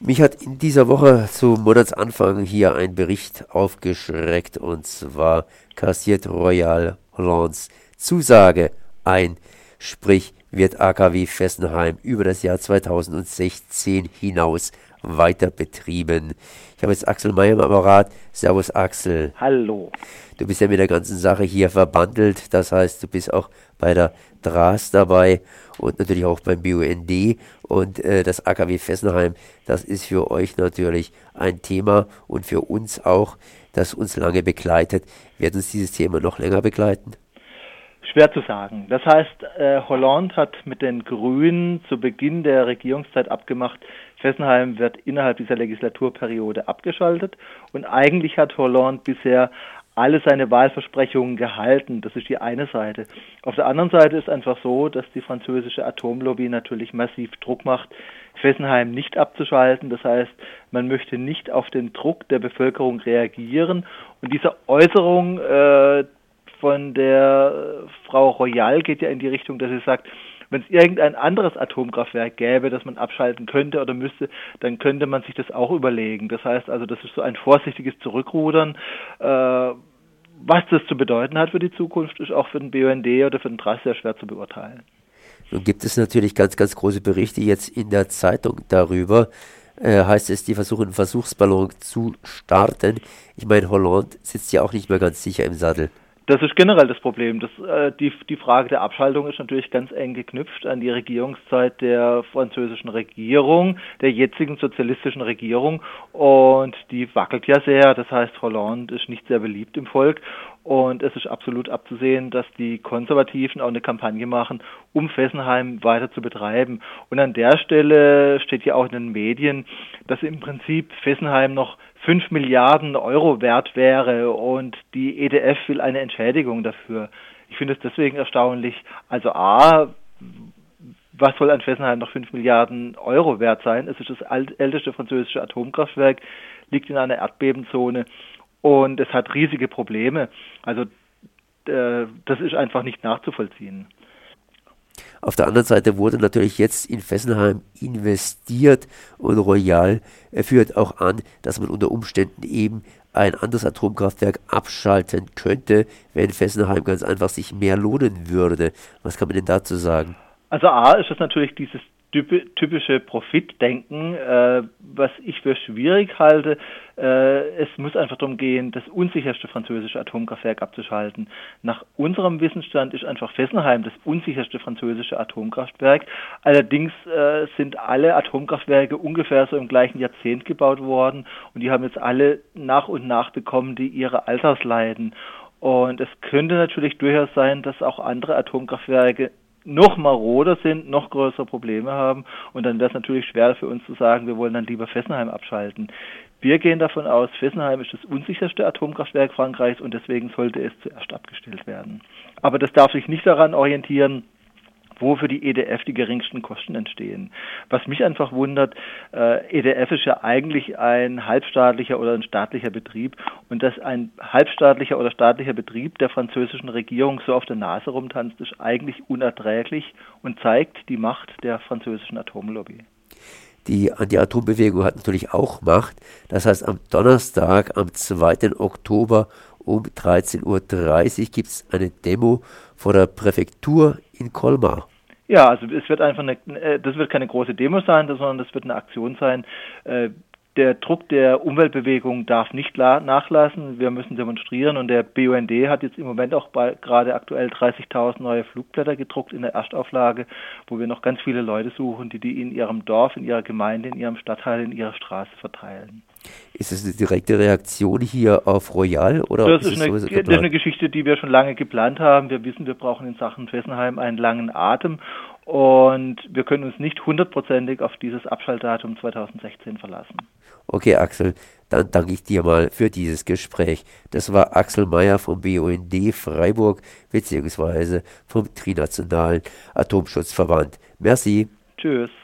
Mich hat in dieser Woche zu Monatsanfang hier ein Bericht aufgeschreckt und zwar kassiert Royal Hollands Zusage. Ein, sprich wird AKW Fessenheim über das Jahr 2016 hinaus weiter betrieben. Ich habe jetzt Axel Meyer im Apparat. Servus Axel. Hallo. Du bist ja mit der ganzen Sache hier verbandelt. Das heißt, du bist auch bei der DRAS dabei und natürlich auch beim BUND. Und äh, das AKW Fessenheim, das ist für euch natürlich ein Thema und für uns auch, das uns lange begleitet. Wird uns dieses Thema noch länger begleiten? Schwer zu sagen. Das heißt, äh, Hollande hat mit den Grünen zu Beginn der Regierungszeit abgemacht, Fessenheim wird innerhalb dieser Legislaturperiode abgeschaltet und eigentlich hat Hollande bisher alle seine Wahlversprechungen gehalten. Das ist die eine Seite. Auf der anderen Seite ist einfach so, dass die französische Atomlobby natürlich massiv Druck macht, Fessenheim nicht abzuschalten. Das heißt, man möchte nicht auf den Druck der Bevölkerung reagieren. Und diese Äußerung äh, von der Frau Royal geht ja in die Richtung, dass sie sagt, wenn es irgendein anderes Atomkraftwerk gäbe, das man abschalten könnte oder müsste, dann könnte man sich das auch überlegen. Das heißt also, das ist so ein vorsichtiges Zurückrudern. Äh, was das zu bedeuten hat für die Zukunft, ist auch für den BUND oder für den TRAS sehr schwer zu beurteilen. Nun gibt es natürlich ganz, ganz große Berichte jetzt in der Zeitung darüber. Äh, heißt es, die versuchen einen Versuchsballon zu starten. Ich meine, Hollande sitzt ja auch nicht mehr ganz sicher im Sattel. Das ist generell das Problem. Das, äh, die, die Frage der Abschaltung ist natürlich ganz eng geknüpft an die Regierungszeit der französischen Regierung, der jetzigen sozialistischen Regierung. Und die wackelt ja sehr. Das heißt, Hollande ist nicht sehr beliebt im Volk. Und es ist absolut abzusehen, dass die Konservativen auch eine Kampagne machen, um Fessenheim weiter zu betreiben. Und an der Stelle steht ja auch in den Medien, dass im Prinzip Fessenheim noch 5 Milliarden Euro wert wäre und die EDF will eine Entschädigung dafür. Ich finde es deswegen erstaunlich. Also A, was soll an Fessenheim noch 5 Milliarden Euro wert sein? Es ist das älteste französische Atomkraftwerk, liegt in einer Erdbebenzone und es hat riesige Probleme. Also äh, das ist einfach nicht nachzuvollziehen. Auf der anderen Seite wurde natürlich jetzt in Fessenheim investiert und Royal führt auch an, dass man unter Umständen eben ein anderes Atomkraftwerk abschalten könnte, wenn Fessenheim ganz einfach sich mehr lohnen würde. Was kann man denn dazu sagen? Also A ist es natürlich dieses typische Profitdenken, äh, was ich für schwierig halte. Äh, es muss einfach darum gehen, das unsicherste französische Atomkraftwerk abzuschalten. Nach unserem Wissensstand ist einfach Fessenheim das unsicherste französische Atomkraftwerk. Allerdings äh, sind alle Atomkraftwerke ungefähr so im gleichen Jahrzehnt gebaut worden und die haben jetzt alle nach und nach bekommen, die ihre Altersleiden. Und es könnte natürlich durchaus sein, dass auch andere Atomkraftwerke noch maroder sind, noch größere Probleme haben. Und dann wäre es natürlich schwer für uns zu sagen, wir wollen dann lieber Fessenheim abschalten. Wir gehen davon aus, Fessenheim ist das unsicherste Atomkraftwerk Frankreichs und deswegen sollte es zuerst abgestellt werden. Aber das darf sich nicht daran orientieren, wo für die EDF die geringsten Kosten entstehen. Was mich einfach wundert, äh, EDF ist ja eigentlich ein halbstaatlicher oder ein staatlicher Betrieb und dass ein halbstaatlicher oder staatlicher Betrieb der französischen Regierung so auf der Nase rumtanzt, ist eigentlich unerträglich und zeigt die Macht der französischen Atomlobby. Die Anti-Atom-Bewegung hat natürlich auch Macht. Das heißt, am Donnerstag, am 2. Oktober um 13.30 Uhr gibt es eine Demo vor der Präfektur in Colmar. Ja, also es wird einfach eine, äh, das wird keine große Demo sein, sondern das wird eine Aktion sein. Äh, der Druck der Umweltbewegung darf nicht nachlassen. Wir müssen demonstrieren und der BUND hat jetzt im Moment auch bei, gerade aktuell 30.000 neue Flugblätter gedruckt in der Erstauflage, wo wir noch ganz viele Leute suchen, die die in ihrem Dorf, in ihrer Gemeinde, in ihrem Stadtteil, in ihrer Straße verteilen. Ist es eine direkte Reaktion hier auf Royal oder das ist, ist eine, das eine Geschichte, die wir schon lange geplant haben. Wir wissen, wir brauchen in Sachen Fessenheim einen langen Atem und wir können uns nicht hundertprozentig auf dieses Abschaltdatum 2016 verlassen. Okay, Axel, dann danke ich dir mal für dieses Gespräch. Das war Axel Meyer vom BUND Freiburg beziehungsweise vom Trinationalen Atomschutzverband. Merci. Tschüss.